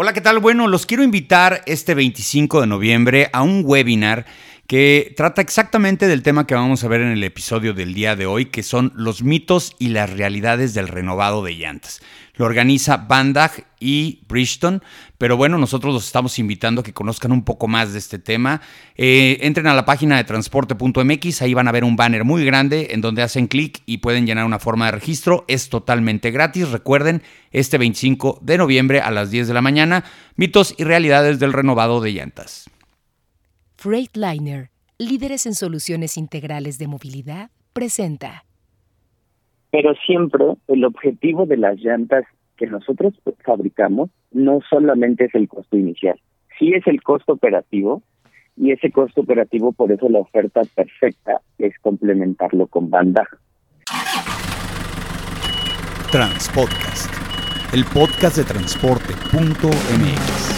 Hola, ¿qué tal? Bueno, los quiero invitar este 25 de noviembre a un webinar que trata exactamente del tema que vamos a ver en el episodio del día de hoy, que son los mitos y las realidades del renovado de llantas. Lo organiza Bandag y Bridgestone, pero bueno, nosotros los estamos invitando a que conozcan un poco más de este tema. Eh, entren a la página de transporte.mx, ahí van a ver un banner muy grande en donde hacen clic y pueden llenar una forma de registro. Es totalmente gratis. Recuerden, este 25 de noviembre a las 10 de la mañana, mitos y realidades del renovado de llantas. Freightliner, líderes en soluciones integrales de movilidad, presenta. Pero siempre el objetivo de las llantas que nosotros fabricamos no solamente es el costo inicial, sí es el costo operativo y ese costo operativo por eso la oferta perfecta es complementarlo con banda. Transpodcast, el podcast de transporte.mx.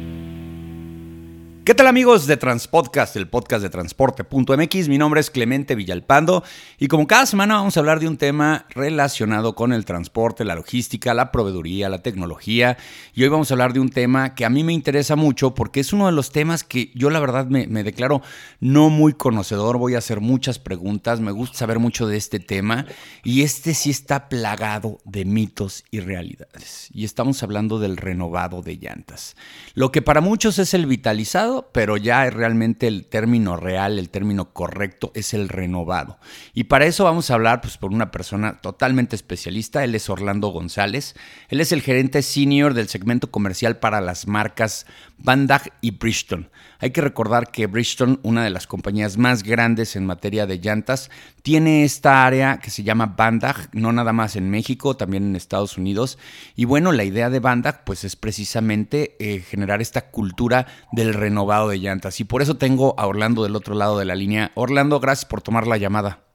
¿Qué tal amigos de Transpodcast, el podcast de transporte.mx? Mi nombre es Clemente Villalpando y como cada semana vamos a hablar de un tema relacionado con el transporte, la logística, la proveeduría, la tecnología y hoy vamos a hablar de un tema que a mí me interesa mucho porque es uno de los temas que yo la verdad me, me declaro no muy conocedor, voy a hacer muchas preguntas, me gusta saber mucho de este tema y este sí está plagado de mitos y realidades y estamos hablando del renovado de llantas. Lo que para muchos es el vitalizado, pero ya realmente el término real, el término correcto es el renovado. Y para eso vamos a hablar pues, por una persona totalmente especialista. Él es Orlando González. Él es el gerente senior del segmento comercial para las marcas Bandag y Bridgestone. Hay que recordar que Bridgestone, una de las compañías más grandes en materia de llantas, tiene esta área que se llama Bandag, no nada más en México, también en Estados Unidos. Y bueno, la idea de Bandag pues es precisamente eh, generar esta cultura del renovado de llantas. Y por eso tengo a Orlando del otro lado de la línea. Orlando, gracias por tomar la llamada.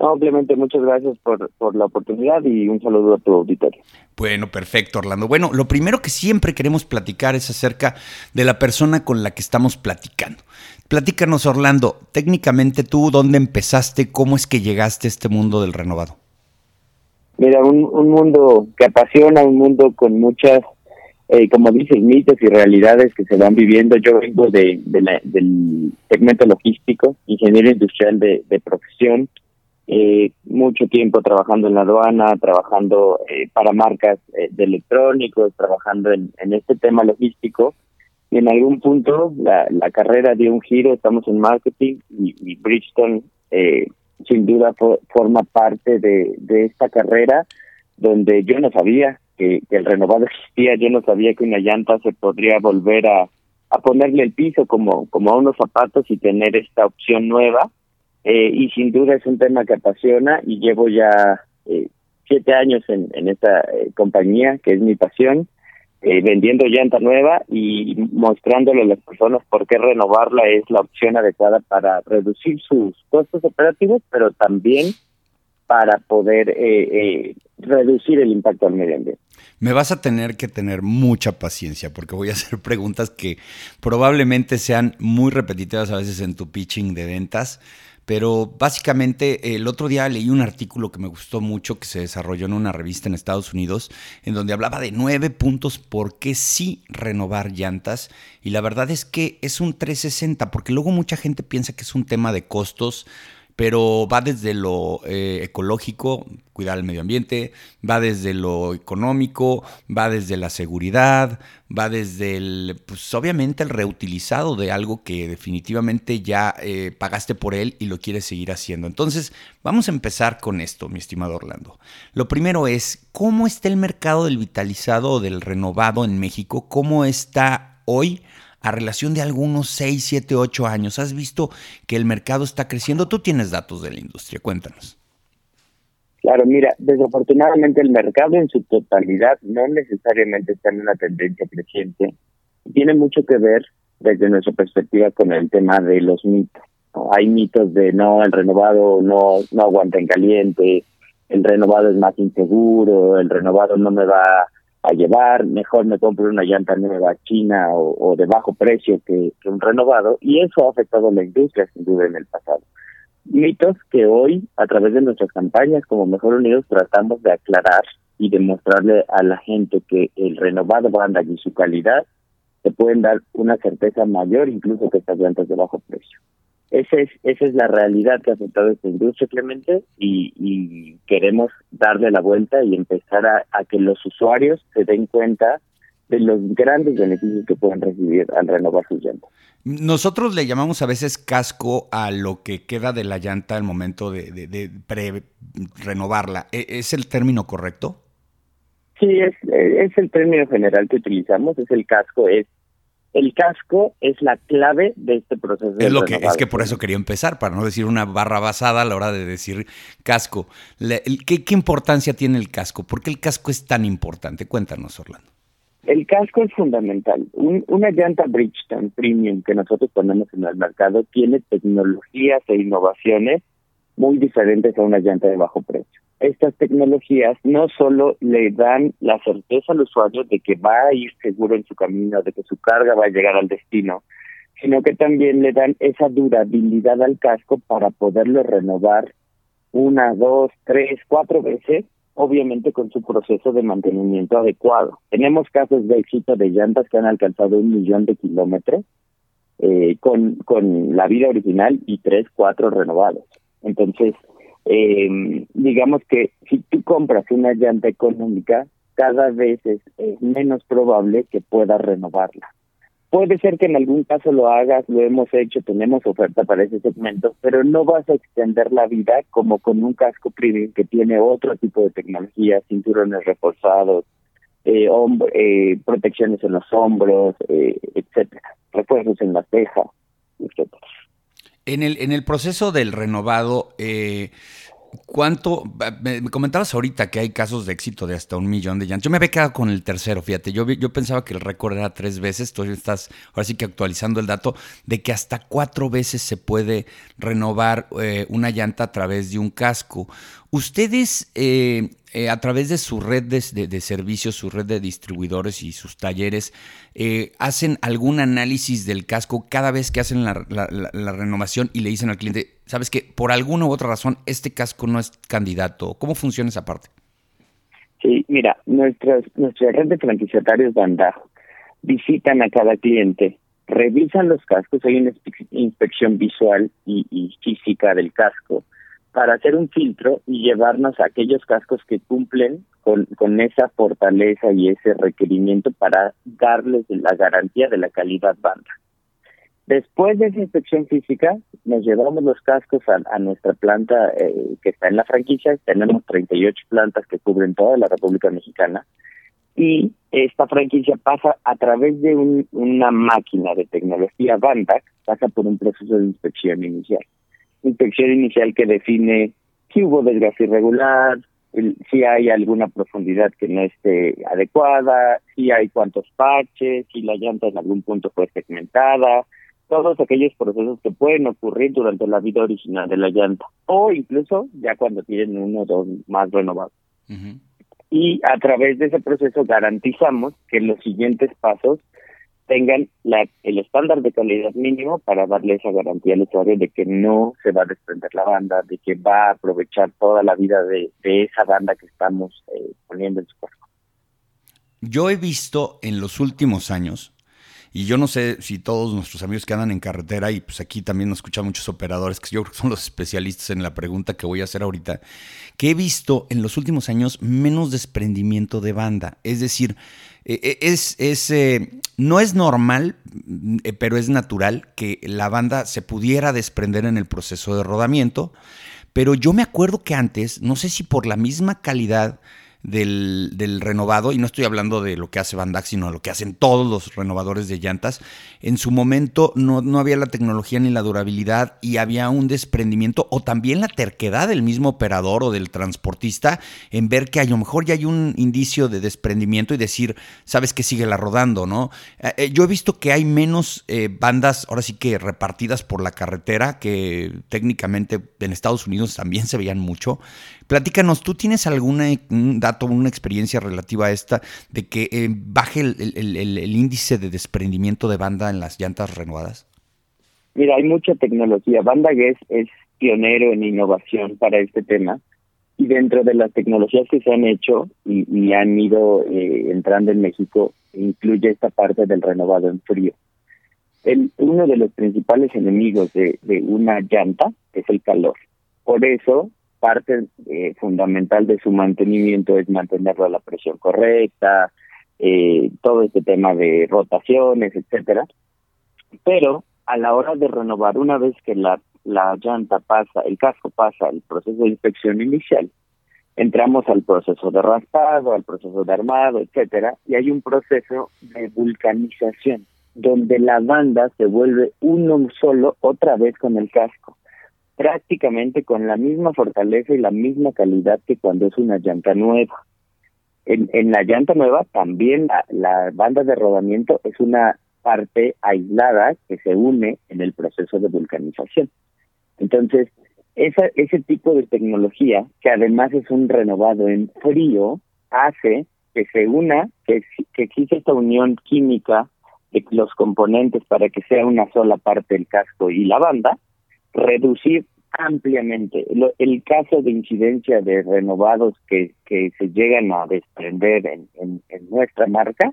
No, obviamente, muchas gracias por, por la oportunidad y un saludo a tu auditorio. Bueno, perfecto, Orlando. Bueno, lo primero que siempre queremos platicar es acerca de la persona con la que estamos platicando. Platícanos, Orlando, técnicamente tú, ¿dónde empezaste? ¿Cómo es que llegaste a este mundo del renovado? Mira, un, un mundo que apasiona, un mundo con muchas, eh, como dices, mitos y realidades que se van viviendo. Yo vengo de, de la, del segmento logístico, ingeniero industrial de, de profesión eh, mucho tiempo trabajando en la aduana, trabajando eh, para marcas eh, de electrónicos, trabajando en, en, este tema logístico. Y en algún punto la, la carrera dio un giro, estamos en marketing y, y Bridgestone eh, sin duda forma parte de, de esta carrera donde yo no sabía que, que, el renovado existía, yo no sabía que una llanta se podría volver a, a ponerle el piso como, como a unos zapatos y tener esta opción nueva eh, y sin duda es un tema que apasiona y llevo ya eh, siete años en, en esta eh, compañía, que es mi pasión, eh, vendiendo llanta nueva y mostrándole a las personas por qué renovarla es la opción adecuada para reducir sus costos operativos, pero también para poder reducir el impacto al medio ambiente. Me vas a tener que tener mucha paciencia porque voy a hacer preguntas que probablemente sean muy repetitivas a veces en tu pitching de ventas pero básicamente el otro día leí un artículo que me gustó mucho que se desarrolló en una revista en Estados Unidos, en donde hablaba de nueve puntos por qué sí renovar llantas. Y la verdad es que es un 360, porque luego mucha gente piensa que es un tema de costos pero va desde lo eh, ecológico, cuidar el medio ambiente, va desde lo económico, va desde la seguridad, va desde el, pues obviamente el reutilizado de algo que definitivamente ya eh, pagaste por él y lo quieres seguir haciendo. Entonces, vamos a empezar con esto, mi estimado Orlando. Lo primero es, ¿cómo está el mercado del vitalizado o del renovado en México? ¿Cómo está hoy? A relación de algunos 6, 7, 8 años? ¿Has visto que el mercado está creciendo? Tú tienes datos de la industria, cuéntanos. Claro, mira, desafortunadamente el mercado en su totalidad no necesariamente está en una tendencia creciente. Tiene mucho que ver desde nuestra perspectiva con el tema de los mitos. Hay mitos de no, el renovado no, no aguanta en caliente, el renovado es más inseguro, el renovado no me va a llevar, mejor me compro una llanta nueva china o, de bajo precio que, un renovado, y eso ha afectado a la industria sin duda en el pasado. Mitos que hoy, a través de nuestras campañas como Mejor Unidos, tratamos de aclarar y demostrarle a la gente que el renovado banda y su calidad te pueden dar una certeza mayor incluso que estas llantas de bajo precio. Esa es, esa es la realidad que ha afectado esta industria, Clemente, y, queremos darle la vuelta y empezar a, que los usuarios se den cuenta de los grandes beneficios que pueden recibir al renovar sus llantas. Nosotros le llamamos a veces casco a lo que queda de la llanta al momento de, de, pre renovarla. ¿E, ¿Es el término correcto? Sí, es, es el término general que utilizamos, es el casco, es el casco es la clave de este proceso. Es lo que es que por eso quería empezar, para no decir una barra basada a la hora de decir casco. ¿qué, ¿Qué importancia tiene el casco? ¿Por qué el casco es tan importante? Cuéntanos, Orlando. El casco es fundamental. una llanta Bridgestone Premium que nosotros ponemos en el mercado tiene tecnologías e innovaciones muy diferentes a una llanta de bajo precio estas tecnologías no solo le dan la certeza al usuario de que va a ir seguro en su camino, de que su carga va a llegar al destino, sino que también le dan esa durabilidad al casco para poderlo renovar una, dos, tres, cuatro veces, obviamente con su proceso de mantenimiento adecuado. Tenemos casos de éxito de llantas que han alcanzado un millón de kilómetros eh, con, con la vida original y tres, cuatro renovados. Entonces, eh, digamos que si tú compras una llanta económica, cada vez es, menos probable que puedas renovarla. Puede ser que en algún caso lo hagas, lo hemos hecho, tenemos oferta para ese segmento, pero no vas a extender la vida como con un casco premium que tiene otro tipo de tecnología, cinturones reforzados, eh, eh, protecciones en los hombros, eh, etcétera, refuerzos en la ceja, etcétera. En el, en el proceso del renovado, eh, ¿Cuánto? Me comentabas ahorita que hay casos de éxito de hasta un millón de llantas. Yo me había quedado con el tercero, fíjate. Yo, yo pensaba que el récord era tres veces. Tú estás ahora sí que actualizando el dato de que hasta cuatro veces se puede renovar eh, una llanta a través de un casco. Ustedes, eh, eh, a través de su red de, servicios, su red de distribuidores y sus talleres, eh, hacen algún análisis del casco cada vez que hacen la, renovación y le dicen al cliente, sabes que por alguna u otra razón este casco no es candidato. ¿Cómo funciona esa parte? Sí, mira, nuestras, nuestra red de franquiciatarios Bandajo visitan a cada cliente, revisan los cascos, hay una inspección visual y física del casco para hacer un filtro y llevarnos a aquellos cascos que cumplen con, esa fortaleza y ese requerimiento para darles la garantía de la calidad banda. Después de esa inspección física, nos llevamos los cascos a, nuestra planta eh, que está en la franquicia. Tenemos 38 plantas que cubren toda la República Mexicana. Y esta franquicia pasa a través de una máquina de tecnología Bandac, pasa por un proceso de inspección inicial inspección inicial que define si hubo desgaste irregular, si hay alguna profundidad que no esté adecuada, si hay cuántos parches, si la llanta en algún punto fue segmentada, todos aquellos procesos que pueden ocurrir durante la vida original de la llanta o incluso ya cuando tienen uno o dos más renovados. Y a través de ese proceso garantizamos que los siguientes pasos tengan la, el estándar de calidad mínimo para darle esa garantía al usuario de que no se va a desprender la banda, de que va a aprovechar toda la vida de, esa banda que estamos eh, poniendo en su cuerpo. Yo he visto en los últimos años, y yo no sé si todos nuestros amigos que andan en carretera, y pues aquí también nos escuchan muchos operadores, que yo creo que son los especialistas en la pregunta que voy a hacer ahorita, que he visto en los últimos años menos desprendimiento de banda. Es decir, eh, eh, es, es eh, no es normal, pero es natural que la banda se pudiera desprender en el proceso de rodamiento. Pero yo me acuerdo que antes, no sé si por la misma calidad del, renovado, y no estoy hablando de lo que hace Van sino de lo que hacen todos los renovadores de llantas, en su momento no, no, había la tecnología ni la durabilidad y había un desprendimiento o también la terquedad del mismo operador o del transportista en ver que a lo mejor ya hay un indicio de desprendimiento y decir, sabes que sigue la rodando, ¿no? Eh, eh, yo he visto que hay menos eh, bandas, ahora sí que repartidas por la carretera, que técnicamente en Estados Unidos también se veían mucho, Platícanos, ¿tú tienes algún dato, una experiencia relativa a esta de que eh, baje el, índice de desprendimiento de banda en las llantas renovadas? Mira, hay mucha tecnología. Banda es, es pionero en innovación para este tema y dentro de las tecnologías que se han hecho y, han ido eh, entrando en México, incluye esta parte del renovado en frío. Uno de los principales enemigos de una llanta es el calor. Por eso, parte eh, fundamental de su mantenimiento es mantenerlo a la presión correcta, eh, todo este tema de rotaciones, etcétera. Pero a la hora de renovar, una vez que la la llanta pasa, el casco pasa el proceso de inspección inicial, entramos al proceso de raspado, al proceso de armado, etcétera, y hay un proceso de vulcanización, donde la banda se vuelve uno solo otra vez con el casco, prácticamente con la misma fortaleza y la misma calidad que cuando es una llanta nueva. En, en la llanta nueva también la, la banda de rodamiento es una parte aislada que se une en el proceso de vulcanización. Entonces, esa, ese tipo de tecnología, que además es un renovado en frío, hace que se una, que, que existe esta unión química de los componentes para que sea una sola parte el casco y la banda, reducir ampliamente. el caso de incidencia de renovados que, que se llegan a desprender en, en nuestra marca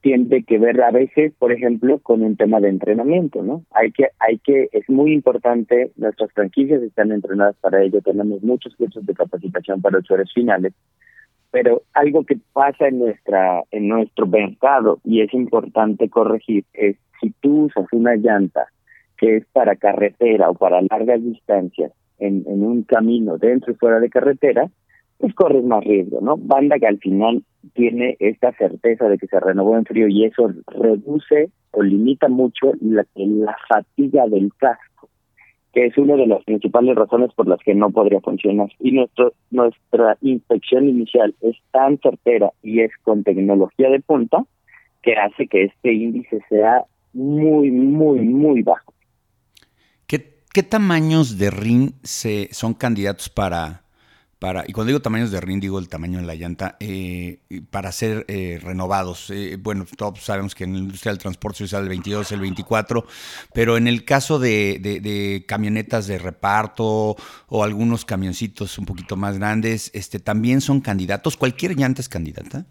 tiene que ver a veces, por ejemplo, con un tema de entrenamiento, ¿no? Hay que, hay que, es muy importante, nuestras franquicias están entrenadas para ello, tenemos muchos cursos de capacitación para usuarios finales, pero algo que pasa en nuestra, en nuestro mercado y es importante corregir es si tú usas una llanta que es para carretera o para largas distancias en, en un camino dentro y fuera de carretera, pues corres más riesgo, ¿no? Banda que al final tiene esta certeza de que se renovó en frío y eso reduce o limita mucho la, la fatiga del casco, que es una de las principales razones por las que no podría funcionar. Y nuestro, nuestra inspección inicial es tan certera y es con tecnología de punta que hace que este índice sea muy, muy, muy bajo. ¿Qué, tamaños de RIN se, son candidatos para y cuando digo tamaños de ring, digo el tamaño de la llanta, eh, para ser eh, renovados. Eh, bueno, todos sabemos que en la industria del transporte se usa el 22, el 24, pero en el caso de, camionetas de reparto o algunos camioncitos un poquito más grandes, este, ¿también son candidatos? ¿Cualquier llanta es candidata?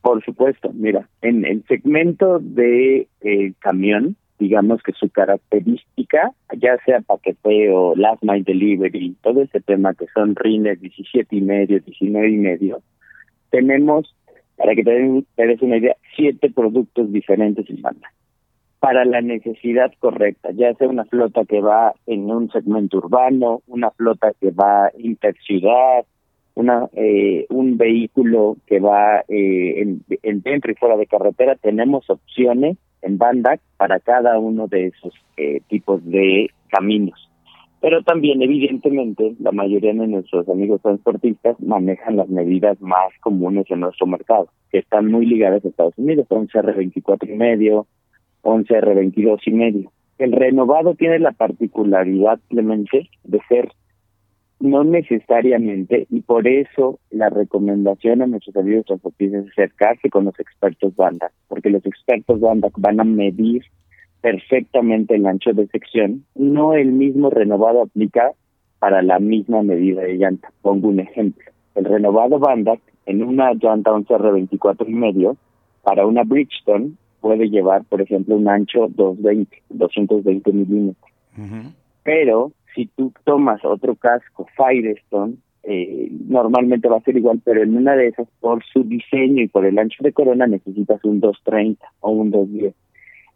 Por supuesto, mira, en el segmento de camión, digamos que su característica, ya sea paqueteo, last mile delivery, todo ese tema que son rines 17 y medio, 19 y medio, tenemos, para que te des una idea, siete productos diferentes en banda. Para la necesidad correcta, ya sea una flota que va en un segmento urbano, una flota que va interciudad, una eh, un vehículo que va eh, en, en dentro y fuera de carretera, tenemos opciones en banda para cada uno de esos eh, tipos de caminos. Pero también, evidentemente, la mayoría de nuestros amigos transportistas manejan las medidas más comunes en nuestro mercado, que están muy ligadas a Estados Unidos, 11R24 y medio, 11R22 y medio. El renovado tiene la particularidad, Clemente, de ser no necesariamente, y por eso la recomendación a nuestros amigos transportistas es acercarse con los expertos banda, porque los expertos banda van a medir perfectamente el ancho de sección. No el mismo renovado aplica para la misma medida de llanta. Pongo un ejemplo. El renovado banda en una llanta 11R24 y medio, para una Bridgestone puede llevar, por ejemplo, un ancho 220, 220 milímetros. Pero si tú tomas otro casco Firestone, eh, normalmente va a ser igual, pero en una de esas, por su diseño y por el ancho de corona, necesitas un 230 o un 210.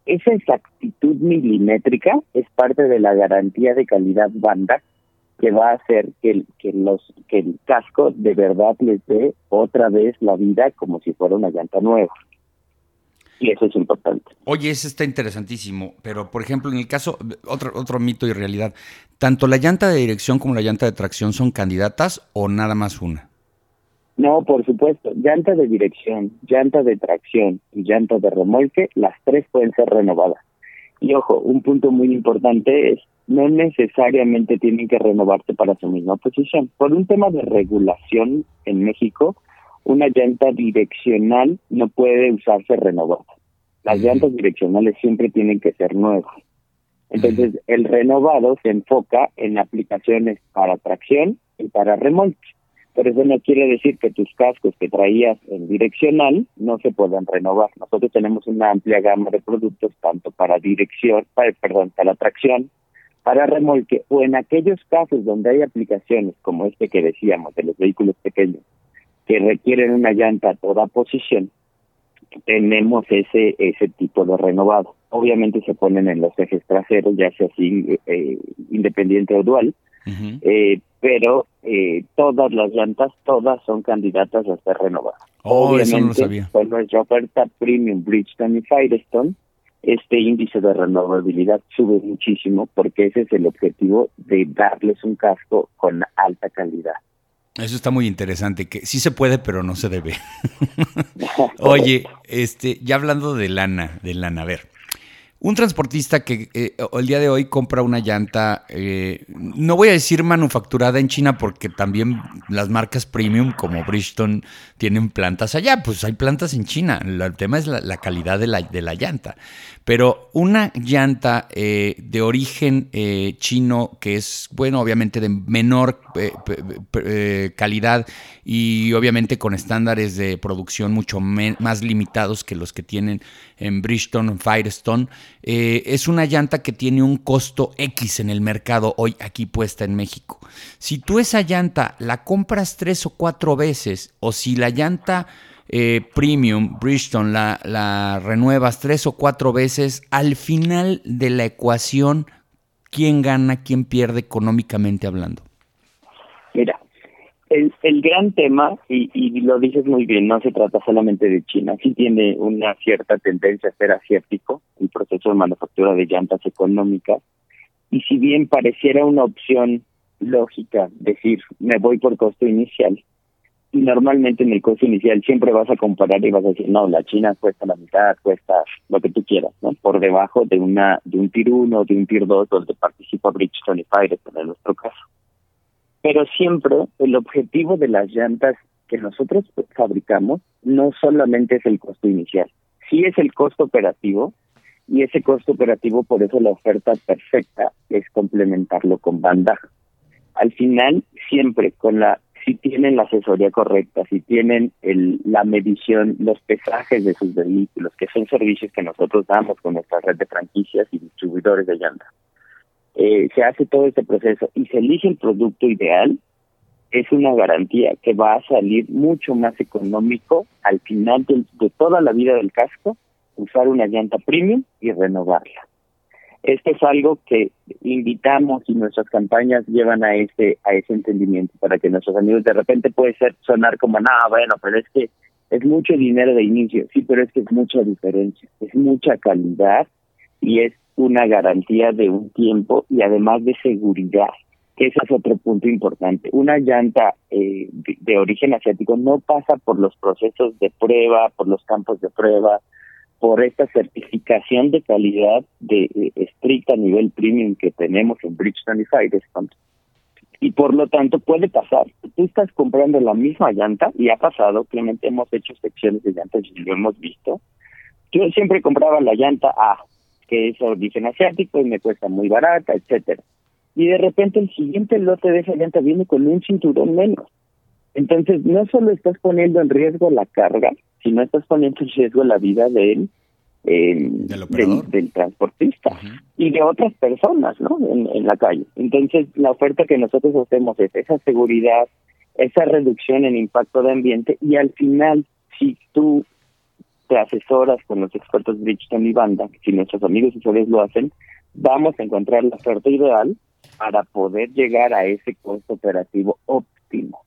Esa exactitud milimétrica es parte de la garantía de calidad banda que va a hacer que el, que los que el casco de verdad les dé otra vez la vida como si fuera una llanta nueva y eso es importante. Oye, eso está interesantísimo, pero por ejemplo, en el caso, otro, otro mito y realidad, ¿tanto la llanta de dirección como la llanta de tracción son candidatas o nada más una? No, por supuesto, llanta de dirección, llanta de tracción y llanta de remolque, las tres pueden ser renovadas. Y ojo, un punto muy importante es, no necesariamente tienen que renovarse para su misma posición. Por un tema de regulación en México, una llanta direccional no puede usarse renovada. Las llantas direccionales siempre tienen que ser nuevas. Entonces, el renovado se enfoca en aplicaciones para tracción y para remolque. Pero eso no quiere decir que tus cascos que traías en direccional no se puedan renovar. Nosotros tenemos una amplia gama de productos tanto para dirección, para, perdón, para tracción, para remolque o en aquellos casos donde hay aplicaciones como este que decíamos de los vehículos pequeños que requieren una llanta a toda posición, tenemos ese ese tipo de renovado. Obviamente se ponen en los ejes traseros, ya sea así eh, independiente o dual, eh, pero eh, todas las llantas, todas son candidatas a ser renovadas. Oh, Obviamente, con nuestra oferta Premium Bridgestone y Firestone, este índice de renovabilidad sube muchísimo porque ese es el objetivo de darles un casco con alta calidad. Eso está muy interesante, que sí se puede, pero no se debe. Oye, este, ya hablando de lana, de lana, a ver, un transportista que eh, el día de hoy compra una llanta, eh, no voy a decir manufacturada en China porque también las marcas premium como Bridgestone tienen plantas allá, pues hay plantas en China, el tema es la, calidad de la, llanta. Pero una llanta eh, de origen chino que es, bueno, obviamente de menor calidad y obviamente con estándares de producción mucho más limitados que los que tienen en Bridgestone, Firestone, eh, es una llanta que tiene un costo X en el mercado hoy aquí puesta en México. Si tú esa llanta la compras tres o cuatro veces, o si la llanta eh, premium Bridgestone la, la renuevas tres o cuatro veces, al final de la ecuación, ¿quién gana, quién pierde económicamente hablando? Mira, el, gran tema, y, y, lo dices muy bien, no se trata solamente de China, sí tiene una cierta tendencia a ser asiático, el proceso de manufactura de llantas económicas, y si bien pareciera una opción lógica decir, me voy por costo inicial, y normalmente en el costo inicial siempre vas a comparar y vas a decir, no, la China cuesta la mitad, cuesta lo que tú quieras, ¿no? Por debajo de una de un Tier 1 de un Tier 2 donde participa Bridgestone y Firestone en nuestro caso. Pero siempre el objetivo de las llantas que nosotros fabricamos no solamente es el costo inicial, sí es el costo operativo y ese costo operativo por eso la oferta perfecta es complementarlo con banda. Al final siempre con la si tienen la asesoría correcta, si tienen el, la medición, los pesajes de sus vehículos, que son servicios que nosotros damos con nuestra red de franquicias y distribuidores de llantas eh, se hace todo este proceso y se elige el producto ideal, es una garantía que va a salir mucho más económico al final de, toda la vida del casco usar una llanta premium y renovarla. Esto es algo que invitamos y nuestras campañas llevan a ese a ese entendimiento para que nuestros amigos de repente puede ser sonar como nada bueno pero es que es mucho dinero de inicio sí pero es que es mucha diferencia es mucha calidad y es una garantía de un tiempo y además de seguridad, ese es otro punto importante. Una llanta eh, de, origen asiático no pasa por los procesos de prueba, por los campos de prueba, por esta certificación de calidad de, estricta nivel premium que tenemos en Bridgestone y Firestone. Y por lo tanto puede pasar. Tú estás comprando la misma llanta y ha pasado, obviamente hemos hecho secciones de llantas y lo hemos visto. Yo siempre compraba la llanta A, que es origen asiático y me cuesta muy barata, etcétera. Y de repente el siguiente lote de esa llanta viene con un cinturón menos. Entonces, no solo estás poniendo en riesgo la carga, sino estás poniendo en riesgo la vida de él, del, transportista y de otras personas ¿no? En, en, la calle. Entonces, la oferta que nosotros hacemos es esa seguridad, esa reducción en impacto de ambiente y al final, si tú te asesoras con los expertos Bridgestone y Banda, si nuestros amigos y ustedes lo hacen, vamos a encontrar la oferta ideal para poder llegar a ese costo operativo óptimo.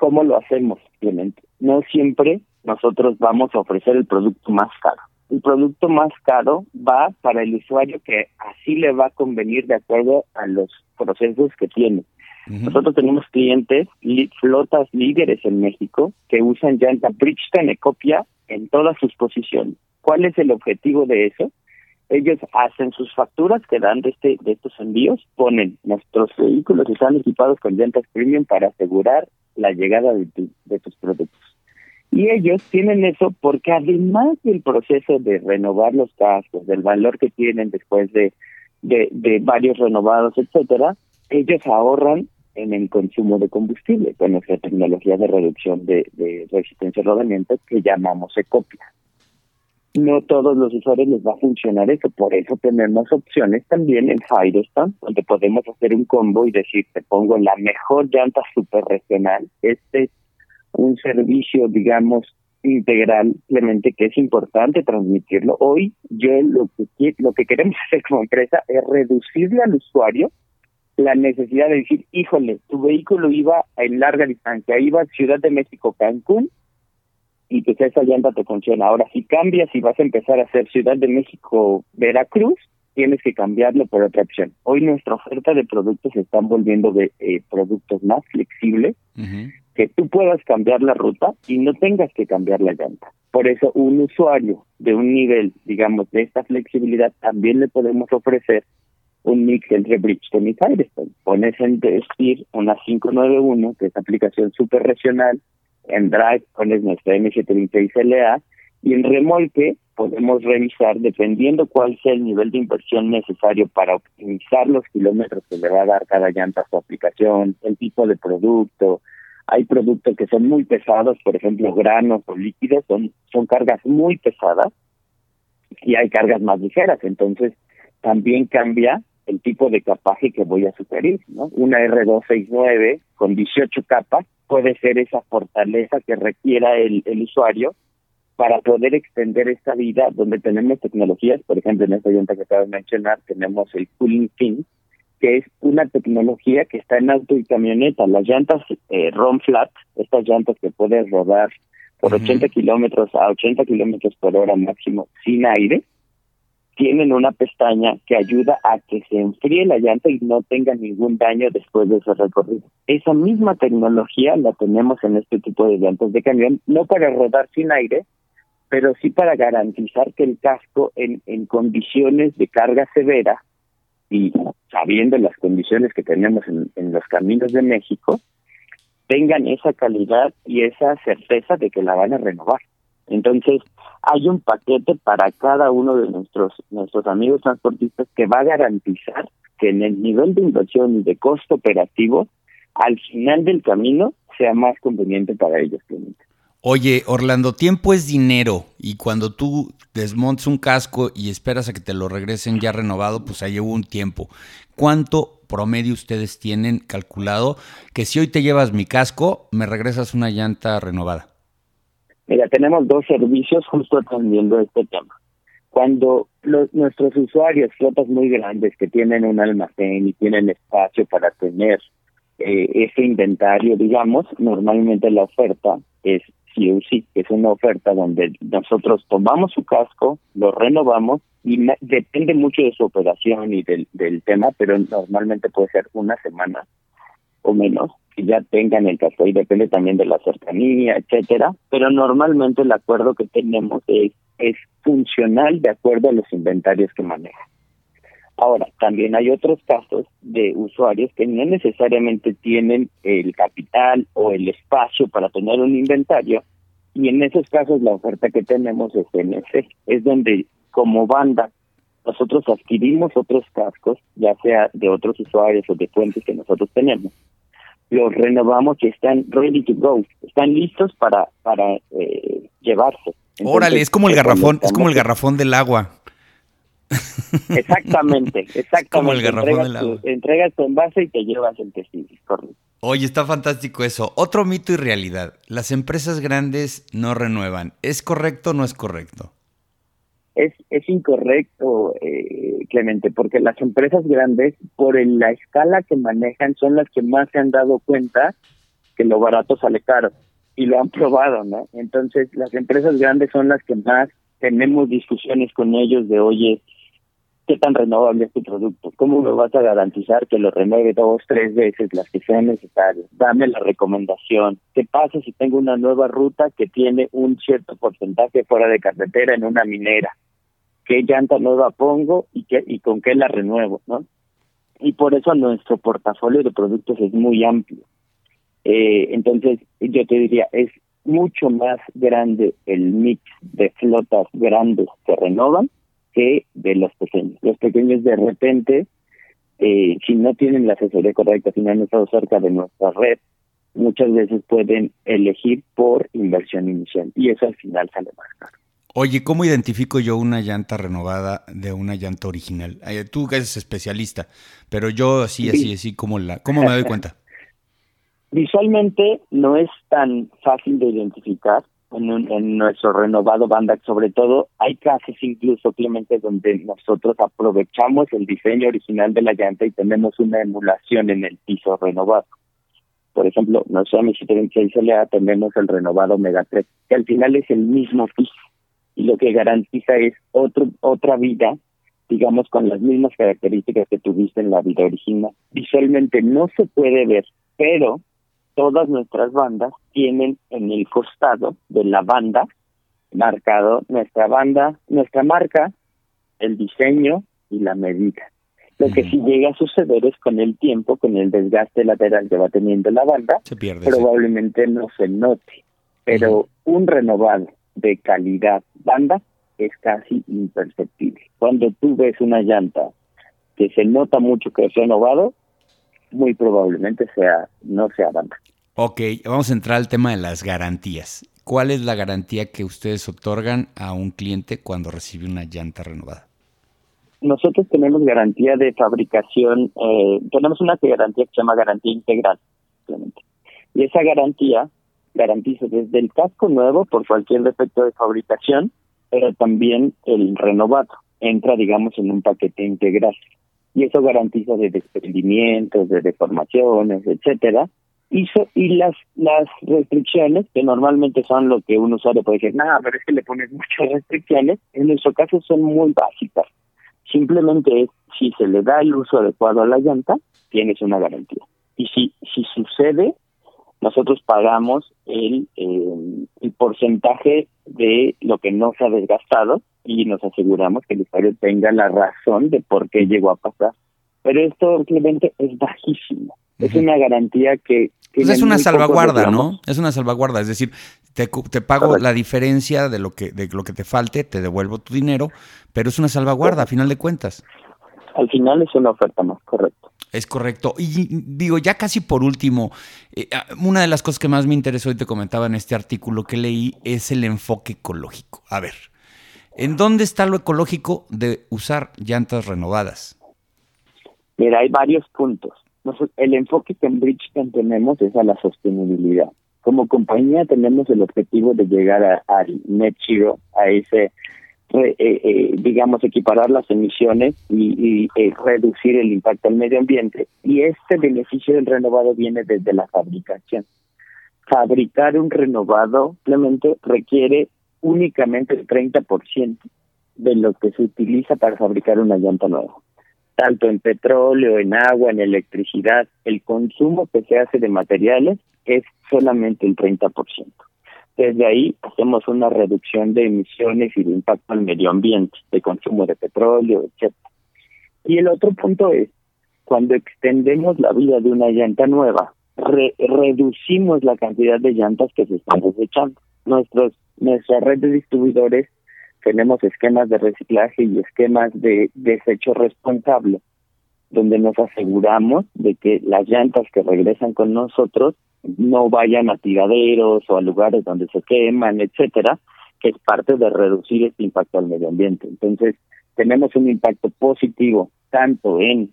¿Cómo lo hacemos, Clemente? No siempre nosotros vamos a ofrecer el producto más caro. El producto más caro va para el usuario que así le va a convenir de acuerdo a los procesos que tiene. Nosotros tenemos clientes, flotas líderes en México, que usan llanta Bridgestone Ecopia en todas sus posiciones. ¿Cuál es el objetivo de eso? ellos hacen sus facturas que dan de, este, de estos envíos, ponen nuestros vehículos están equipados con llantas premium para asegurar la llegada de, de tus productos. Y ellos tienen eso porque además del proceso de renovar los cascos, del valor que tienen después de, de, de varios renovados, etcétera, ellos ahorran en el consumo de combustible con nuestra tecnología de reducción de, de resistencia a rodamiento que llamamos Ecopia no todos los usuarios les va a funcionar eso. Por eso tenemos opciones también en Firestone, donde podemos hacer un combo y decir, te pongo la mejor llanta super regional. Este es un servicio, digamos, integral, que es importante transmitirlo. Hoy yo lo que, lo que queremos hacer como empresa es reducirle al usuario la necesidad de decir, híjole, tu vehículo iba en larga distancia, iba a Ciudad de México, Cancún, y que esa llanta te funciona. Ahora, si cambias y vas a empezar a hacer Ciudad de México, Veracruz, tienes que cambiarlo por otra opción. Hoy nuestra oferta de productos se están volviendo de eh, productos más flexibles, que tú puedas cambiar la ruta y no tengas que cambiar la llanta. Por eso, un usuario de un nivel, digamos, de esta flexibilidad, también le podemos ofrecer un mix entre Bridgestone y Firestone. Pones en decir una 591, que es aplicación super regional, en Drive pones nuestra M726LA y en remolque podemos revisar dependiendo cuál sea el nivel de inversión necesario para optimizar los kilómetros que le va a dar cada llanta a su aplicación, el tipo de producto. Hay productos que son muy pesados, por ejemplo, granos o líquidos, son, son cargas muy pesadas y hay cargas más ligeras. Entonces, también cambia el tipo de capaje que voy a sugerir. ¿no? Una R269 con 18 capas puede ser esa fortaleza que requiera el, el usuario para poder extender esta vida donde tenemos tecnologías, por ejemplo, en esta llanta que acabo de mencionar, tenemos el Cooling Fin, que es una tecnología que está en auto y camioneta. Las llantas eh, ROM Flat, estas llantas que puedes rodar por 80 kilómetros a 80 kilómetros por hora máximo sin aire, tienen una pestaña que ayuda a que se enfríe la llanta y no tenga ningún daño después de ese recorrido. Esa misma tecnología la tenemos en este tipo de llantas de camión, no para rodar sin aire, pero sí para garantizar que el casco en, condiciones de carga severa y sabiendo las condiciones que tenemos en, en los caminos de México, tengan esa calidad y esa certeza de que la van a renovar. Entonces, hay un paquete para cada uno de nuestros nuestros amigos transportistas que va a garantizar que en el nivel de inversión y de costo operativo, al final del camino, sea más conveniente para ellos. Oye, Orlando, tiempo es dinero y cuando tú desmontes un casco y esperas a que te lo regresen ya renovado, pues ahí lleva un tiempo. ¿Cuánto promedio ustedes tienen calculado que si hoy te llevas mi casco, me regresas una llanta renovada? Mira, tenemos dos servicios justo atendiendo este tema. Cuando los, nuestros usuarios, flotas muy grandes que tienen un almacén y tienen espacio para tener eh, ese inventario, digamos, normalmente la oferta es o sí, es una oferta donde nosotros tomamos su casco, lo renovamos y depende mucho de su operación y del, del tema, pero normalmente puede ser una semana o menos que ya tengan el casco y depende también de la cercanía, etcétera, pero normalmente el acuerdo que tenemos es, es funcional de acuerdo a los inventarios que maneja. Ahora, también hay otros casos de usuarios que no necesariamente tienen el capital o el espacio para tener un inventario y en esos casos la oferta que tenemos es NC, es donde como banda nosotros adquirimos otros cascos, ya sea de otros usuarios o de fuentes que nosotros tenemos, los renovamos y están ready to go, están listos para para eh, llevarse. Órale, es como el garrafón, es como el garrafón del agua. Exactamente, exactamente. Como el garrafón del agua. entregas tu envase y te llevas el testigo, correcto. Oye, está fantástico eso. Otro mito y realidad. Las empresas grandes no renuevan. ¿Es correcto o no es correcto? Es, es incorrecto, eh, Clemente, porque las empresas grandes, por la escala que manejan, son las que más se han dado cuenta que lo barato sale caro y lo han probado, ¿no? Entonces, las empresas grandes son las que más tenemos discusiones con ellos de, oye, ¿qué tan renovable es tu producto? ¿Cómo me vas a garantizar que lo renueve dos, tres veces, las que sean necesarias? Dame la recomendación. ¿Qué pasa si tengo una nueva ruta que tiene un cierto porcentaje fuera de carretera en una minera? Qué llanta nueva pongo y qué y con qué la renuevo, ¿no? Y por eso nuestro portafolio de productos es muy amplio. Eh, entonces, yo te diría, es mucho más grande el mix de flotas grandes que renovan que de los pequeños. Los pequeños de repente, eh, si no tienen la asesoría correcta, si no han estado cerca de nuestra red, muchas veces pueden elegir por inversión inicial y eso al final sale más caro. Oye, ¿cómo identifico yo una llanta renovada de una llanta original? Tú que eres especialista, pero yo así, así, así, ¿cómo, la, ¿cómo me doy cuenta? Visualmente no es tan fácil de identificar en, en nuestro renovado Bandac, sobre todo hay casos incluso, Clemente, donde nosotros aprovechamos el diseño original de la llanta y tenemos una emulación en el piso renovado. Por ejemplo, nosotros en 726 LA tenemos el renovado Mega 3, que al final es el mismo piso y lo que garantiza es otro, otra vida, digamos, con las mismas características que tuviste en la vida original. Visualmente no se puede ver, pero todas nuestras bandas tienen en el costado de la banda marcado nuestra banda, nuestra marca, el diseño y la medida. Lo que sí llega a suceder es con el tiempo, con el desgaste lateral que va teniendo la banda, probablemente no se note. Pero un renovado de calidad banda es casi imperceptible. Cuando tú ves una llanta que se nota mucho que es renovado, muy probablemente sea no sea banda. Ok, vamos a entrar al tema de las garantías. ¿Cuál es la garantía que ustedes otorgan a un cliente cuando recibe una llanta renovada? Nosotros tenemos garantía de fabricación, eh, tenemos una garantía que se llama garantía integral. Y esa garantía garantiza desde el casco nuevo por cualquier defecto de fabricación, pero también el renovado entra, digamos, en un paquete integral. Y eso garantiza de desprendimientos, de deformaciones, etcétera. Y, y las las restricciones, que normalmente son lo que un usuario puede decir, nada, pero es que le pones muchas restricciones, en nuestro caso son muy básicas. Simplemente es, si se le da el uso adecuado a la llanta, tienes una garantía. Y si, si sucede, nosotros pagamos el, eh, el porcentaje de lo que no se ha desgastado y nos aseguramos que el usuario tenga la razón de por qué llegó a pasar. Pero esto simplemente es bajísimo. Es una garantía que... Pues es una salvaguarda, ¿no? Es una salvaguarda, es decir, te, te pago la diferencia de lo que de lo que te falte, te devuelvo tu dinero, pero es una salvaguarda a final de cuentas. Al final es una oferta más, correcto. Es correcto. Y digo, ya casi por último, eh, ah, una de las cosas que más me interesó y te comentaba en este artículo que leí es el enfoque ecológico. A ver, ¿en dónde está lo ecológico de usar llantas renovadas? Mira, hay varios puntos. el enfoque que en Bridgestone tenemos es a la sostenibilidad. Como compañía tenemos el objetivo de llegar al net zero, a ese eh, eh, digamos, equiparar las emisiones y, eh, reducir el impacto al medio ambiente. Y este beneficio del renovado viene desde la fabricación. Fabricar un renovado simplemente requiere únicamente el 30% de lo que se utiliza para fabricar una llanta nueva. Tanto en petróleo, en agua, en electricidad, el consumo que se hace de materiales es solamente el 30%. Desde ahí hacemos una reducción de emisiones y de impacto al medio ambiente, de consumo de petróleo, etc. Y el otro punto es, cuando extendemos la vida de una llanta nueva, reducimos la cantidad de llantas que se están desechando. Nuestros, nuestra red de distribuidores tenemos esquemas de reciclaje y esquemas de desecho responsable, donde nos aseguramos de que las llantas que regresan con nosotros no vayan a tiraderos o a lugares donde se queman, etcétera, que es parte de reducir este impacto al medio ambiente. Entonces, tenemos un impacto positivo tanto en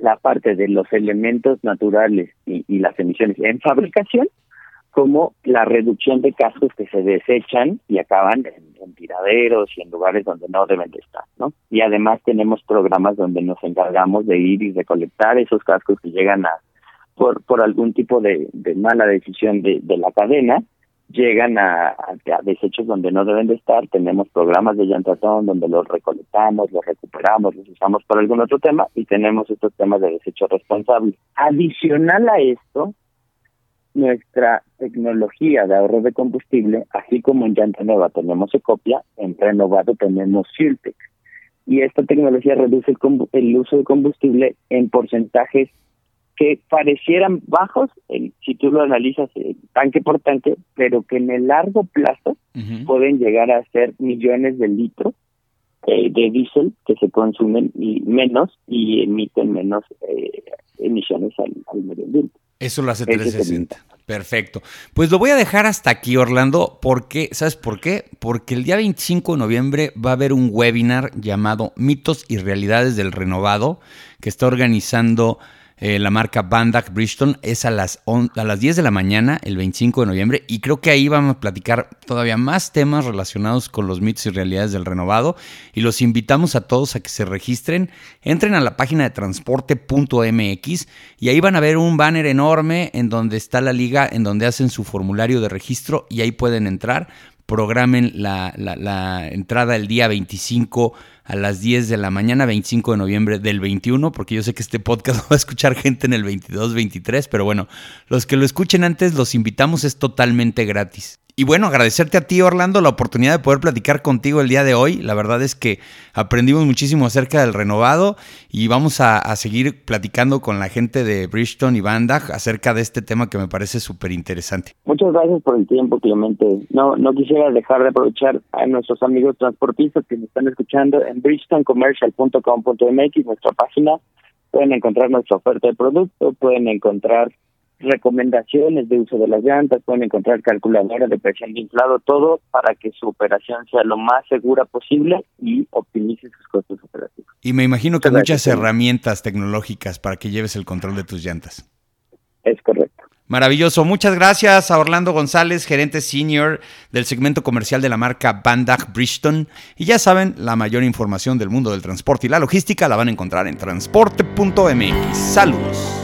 la parte de los elementos naturales y, las emisiones en fabricación, como la reducción de cascos que se desechan y acaban en, tiraderos y en lugares donde no deben de estar, ¿no? Y además tenemos programas donde nos encargamos de ir y recolectar esos cascos que llegan a, por, por algún tipo de, mala decisión de, de, la cadena, llegan a, desechos donde no deben de estar, tenemos programas de llantazón donde los recolectamos, los recuperamos, los usamos por algún otro tema y tenemos estos temas de desecho responsable. Adicional a esto, nuestra tecnología de ahorro de combustible, así como en llanta nueva tenemos Ecopia, en renovado tenemos Fueltech. Y esta tecnología reduce el, uso de combustible en porcentajes que parecieran bajos, si tú lo analizas eh, tanque por tanque, pero que en el largo plazo pueden llegar a ser millones de litros eh, de diésel que se consumen y menos y emiten menos eh, emisiones al, medio ambiente. Eso lo hace 360. Perfecto. Pues lo voy a dejar hasta aquí, Orlando, porque, ¿sabes por qué? Porque el día 25 de noviembre va a haber un webinar llamado Mitos y Realidades del Renovado, que está organizando eh, la marca Bandak Bridgestone es a las, a las 10 de la mañana, el 25 de noviembre, y creo que ahí vamos a platicar todavía más temas relacionados con los mitos y realidades del renovado, y los invitamos a todos a que se registren, entren a la página de transporte.mx y ahí van a ver un banner enorme en donde está la liga, en donde hacen su formulario de registro y ahí pueden entrar programen la, la, entrada el día 25 a las 10 de la mañana, 25 de noviembre del 21, porque yo sé que este podcast va a escuchar gente en el 22, 23, pero bueno, los que lo escuchen antes los invitamos, es totalmente gratis. Y bueno, agradecerte a ti, Orlando, la oportunidad de poder platicar contigo el día de hoy. La verdad es que aprendimos muchísimo acerca del renovado y vamos a, seguir platicando con la gente de Bridgestone y Bandag acerca de este tema que me parece súper interesante. Muchas gracias por el tiempo, Clemente. No, no quisiera dejar de aprovechar a nuestros amigos transportistas que nos están escuchando en bridgestonecommercial.com.mx, nuestra página. Pueden encontrar nuestra oferta de producto, pueden encontrar recomendaciones de uso de las llantas, pueden encontrar calculadoras de presión de inflado, todo para que su operación sea lo más segura posible y optimice sus costos operativos. Y me imagino que muchas herramientas tecnológicas para que lleves el control de tus llantas. Es correcto. Maravilloso. Muchas gracias a Orlando González, gerente senior del segmento comercial de la marca Bandag Bridgestone. Y ya saben, la mayor información del mundo del transporte y la logística la van a encontrar en transporte.mx. Saludos.